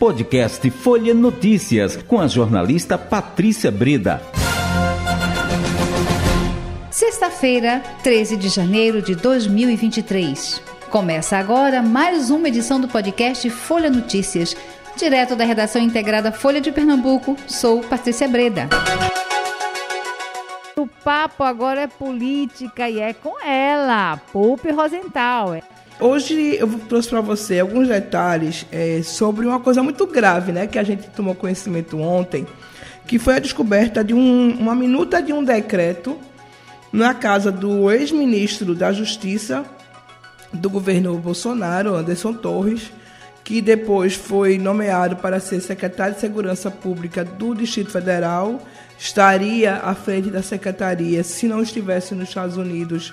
Podcast Folha Notícias, com a jornalista Patrícia Breda. Sexta-feira, 13 de janeiro de 2023. Começa agora mais uma edição do podcast Folha Notícias. Direto da redação integrada Folha de Pernambuco, sou Patrícia Breda. O papo agora é política e é com ela, Poupe Rosenthal. Hoje eu trouxe para você alguns detalhes é, sobre uma coisa muito grave, né, que a gente tomou conhecimento ontem, que foi a descoberta de um, uma minuta de um decreto na casa do ex-ministro da Justiça do governo Bolsonaro, Anderson Torres, que depois foi nomeado para ser secretário de Segurança Pública do Distrito Federal, estaria à frente da secretaria se não estivesse nos Estados Unidos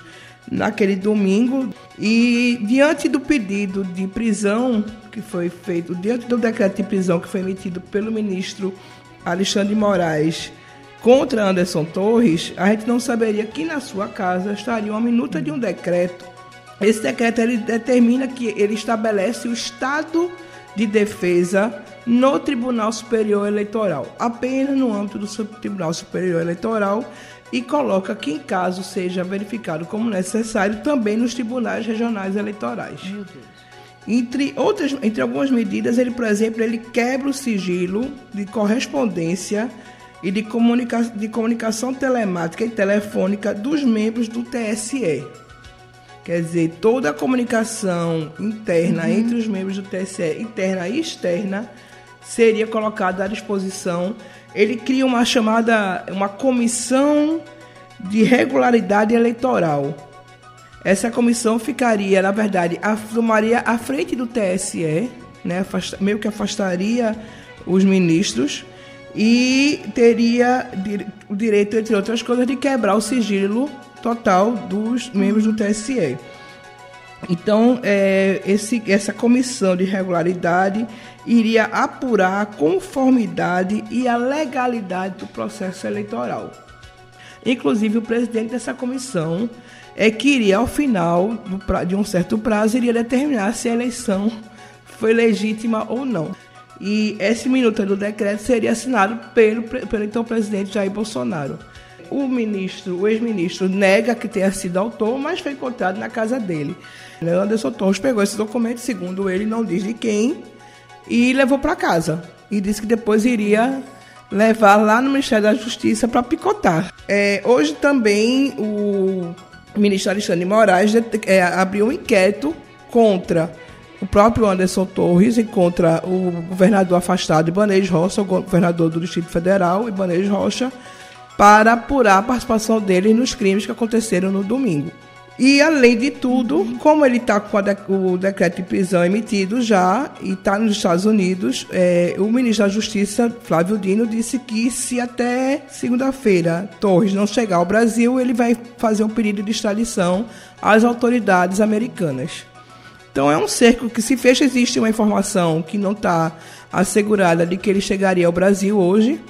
naquele domingo e diante do pedido de prisão que foi feito, diante do decreto de prisão que foi emitido pelo ministro Alexandre Moraes contra Anderson Torres, a gente não saberia que na sua casa estaria uma minuta de um decreto. Esse decreto ele determina que ele estabelece o estado de defesa no Tribunal Superior Eleitoral, apenas no âmbito do Tribunal Superior Eleitoral e coloca que, em caso seja verificado como necessário, também nos tribunais regionais eleitorais. Entre, outras, entre algumas medidas, ele, por exemplo, ele quebra o sigilo de correspondência e de, comunica de comunicação telemática e telefônica dos membros do TSE. Quer dizer, toda a comunicação interna uhum. entre os membros do TSE, interna e externa, seria colocada à disposição ele cria uma chamada uma comissão de regularidade eleitoral. Essa comissão ficaria, na verdade, tomaria à frente do TSE, né, meio que afastaria os ministros e teria o direito, entre outras coisas, de quebrar o sigilo total dos membros do TSE. Então, é, esse, essa comissão de regularidade iria apurar a conformidade e a legalidade do processo eleitoral. Inclusive, o presidente dessa comissão é que iria, ao final de um certo prazo, iria determinar se a eleição foi legítima ou não. E esse minuto do decreto seria assinado pelo, pelo então presidente Jair Bolsonaro. O ministro, o ex-ministro, nega que tenha sido autor, mas foi encontrado na casa dele. Anderson Torres pegou esse documento, segundo ele, não diz de quem, e levou para casa. E disse que depois iria levar lá no Ministério da Justiça para picotar. É, hoje também o ministro Alexandre Moraes é, abriu um inquérito contra o próprio Anderson Torres e contra o governador afastado Ibanez Rocha, o governador do Distrito Federal, Ibanez Rocha, para apurar a participação dele nos crimes que aconteceram no domingo. E, além de tudo, como ele está com de, o decreto de prisão emitido já e está nos Estados Unidos, é, o ministro da Justiça, Flávio Dino, disse que se até segunda-feira Torres não chegar ao Brasil, ele vai fazer um pedido de extradição às autoridades americanas. Então, é um cerco que se fecha. Existe uma informação que não está assegurada de que ele chegaria ao Brasil hoje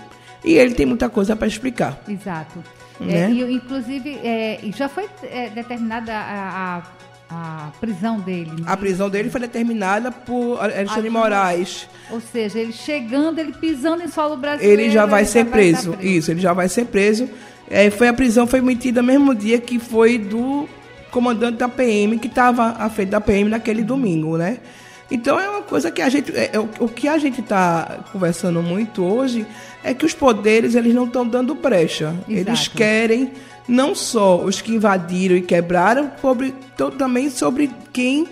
e ele tem muita coisa para explicar. Exato. Né? É, e, inclusive, é, já foi é, determinada a, a, a, prisão dele. Né? A prisão dele foi determinada por Alexandre Moraes. Ou seja, ele chegando, ele pisando em solo brasileiro. Ele já vai ele ser já preso. Vai preso. Isso, ele já vai ser preso. É, foi a prisão foi emitida no mesmo dia que foi do comandante da PM que estava à frente da PM naquele domingo, né? Então é uma coisa que a gente, é, é, o que a gente está conversando muito hoje é que os poderes eles não estão dando brecha. Exato. Eles querem não só os que invadiram e quebraram, sobre, também sobre quem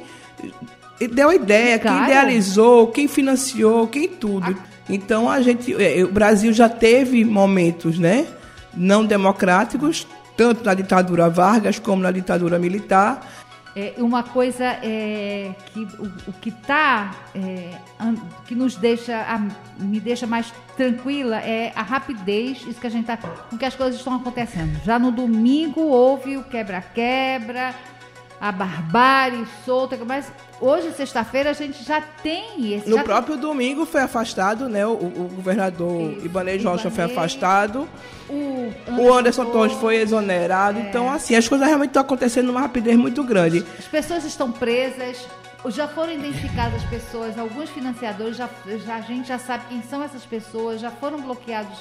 deu a ideia, quem idealizou, quem financiou, quem tudo. Então a gente, é, o Brasil já teve momentos, né, não democráticos, tanto na ditadura Vargas como na ditadura militar, é, uma coisa é, que o, o que tá é, que nos deixa a, me deixa mais tranquila é a rapidez isso que a gente tá com que as coisas estão acontecendo. Já no domingo houve o quebra-quebra a barbárie solta mas hoje sexta-feira a gente já tem esse no próprio tem... domingo foi afastado né o, o governador Isso, Ibanez Rocha foi afastado o Anderson, o Anderson Torres foi exonerado. É. Então, assim, as coisas realmente estão acontecendo numa rapidez muito grande. As pessoas estão presas. Já foram identificadas pessoas, alguns financiadores, já, já, a gente já sabe quem são essas pessoas, já foram bloqueados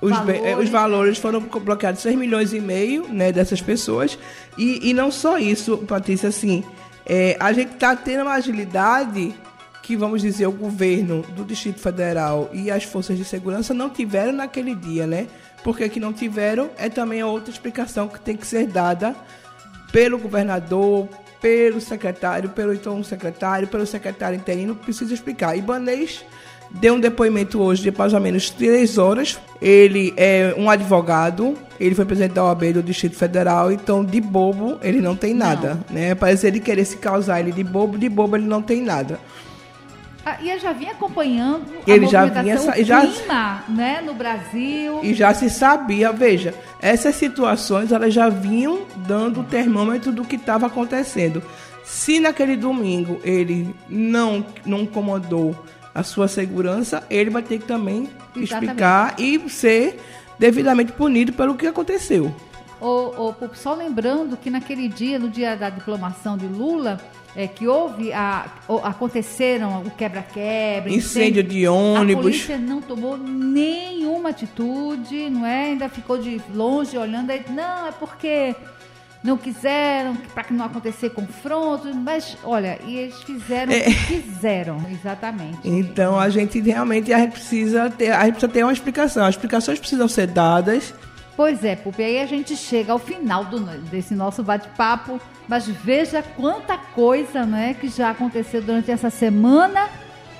os valores. os valores foram bloqueados 6 milhões e meio né, dessas pessoas. E, e não só isso, Patrícia, assim, é, a gente está tendo uma agilidade que, vamos dizer, o governo do Distrito Federal e as forças de segurança não tiveram naquele dia, né? Porque que não tiveram é também outra explicação que tem que ser dada pelo governador, pelo secretário, pelo então secretário, pelo secretário interino, precisa explicar. Ibanês deu um depoimento hoje de mais ou menos três horas. Ele é um advogado, ele foi presidente da OAB do Distrito Federal, então de bobo ele não tem nada, não. né? Parece ele querer se causar ele de bobo, de bobo ele não tem nada. Ah, e eu já vinha acompanhando ele a já vinha, já, clima, né, no Brasil. E já se sabia, veja, essas situações elas já vinham dando o termômetro do que estava acontecendo. Se naquele domingo ele não não comandou a sua segurança, ele vai ter que também Exatamente. explicar e ser devidamente punido pelo que aconteceu. Ô, ô, só lembrando que naquele dia, no dia da diplomação de Lula, é, que houve, a, aconteceram o quebra-quebra, incêndio, incêndio de ônibus. A polícia não tomou nenhuma atitude, não é? Ainda ficou de longe olhando aí, não, é porque não quiseram, para que não acontecer confronto, mas olha, e eles fizeram é. o que quiseram, exatamente. Então a gente realmente a gente precisa ter, a gente precisa ter uma explicação. As explicações precisam ser dadas. Pois é, Pupi, aí a gente chega ao final do, desse nosso bate-papo, mas veja quanta coisa né, que já aconteceu durante essa semana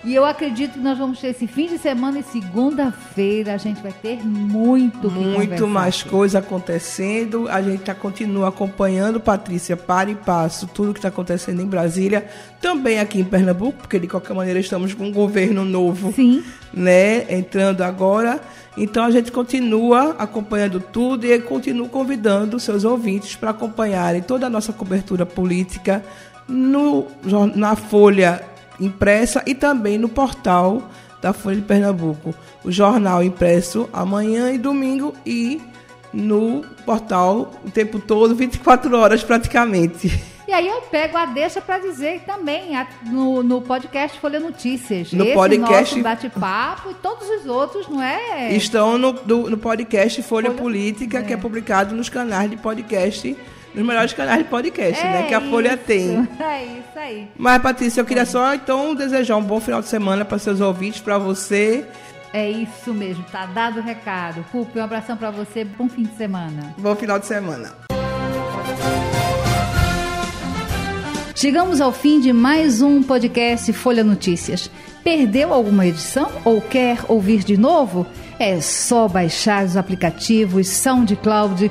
e eu acredito que nós vamos ter esse fim de semana e segunda-feira a gente vai ter muito Muito mais coisa acontecendo. A gente tá, continua acompanhando, Patrícia, para e passo, tudo que está acontecendo em Brasília. Também aqui em Pernambuco, porque de qualquer maneira estamos com um governo novo. Sim. Né, entrando agora. Então a gente continua acompanhando tudo e continua convidando seus ouvintes para acompanharem toda a nossa cobertura política no, na Folha impressa e também no portal da Folha de Pernambuco. O jornal impresso amanhã e domingo e no portal o tempo todo, 24 horas praticamente. E aí eu pego a deixa para dizer também no, no podcast Folha Notícias. No Esse podcast bate-papo e todos os outros, não é? Estão no, do, no podcast Folha, Folha Política, é. que é publicado nos canais de podcast nos melhores canais de podcast, é né? Que a Folha isso, tem. É isso aí. Mas, Patrícia, eu queria só então desejar um bom final de semana para seus ouvintes, para você. É isso mesmo, tá dado o recado. Pupi, um abração para você, bom fim de semana. Bom final de semana. Chegamos ao fim de mais um podcast Folha Notícias. Perdeu alguma edição ou quer ouvir de novo? É só baixar os aplicativos SoundCloud,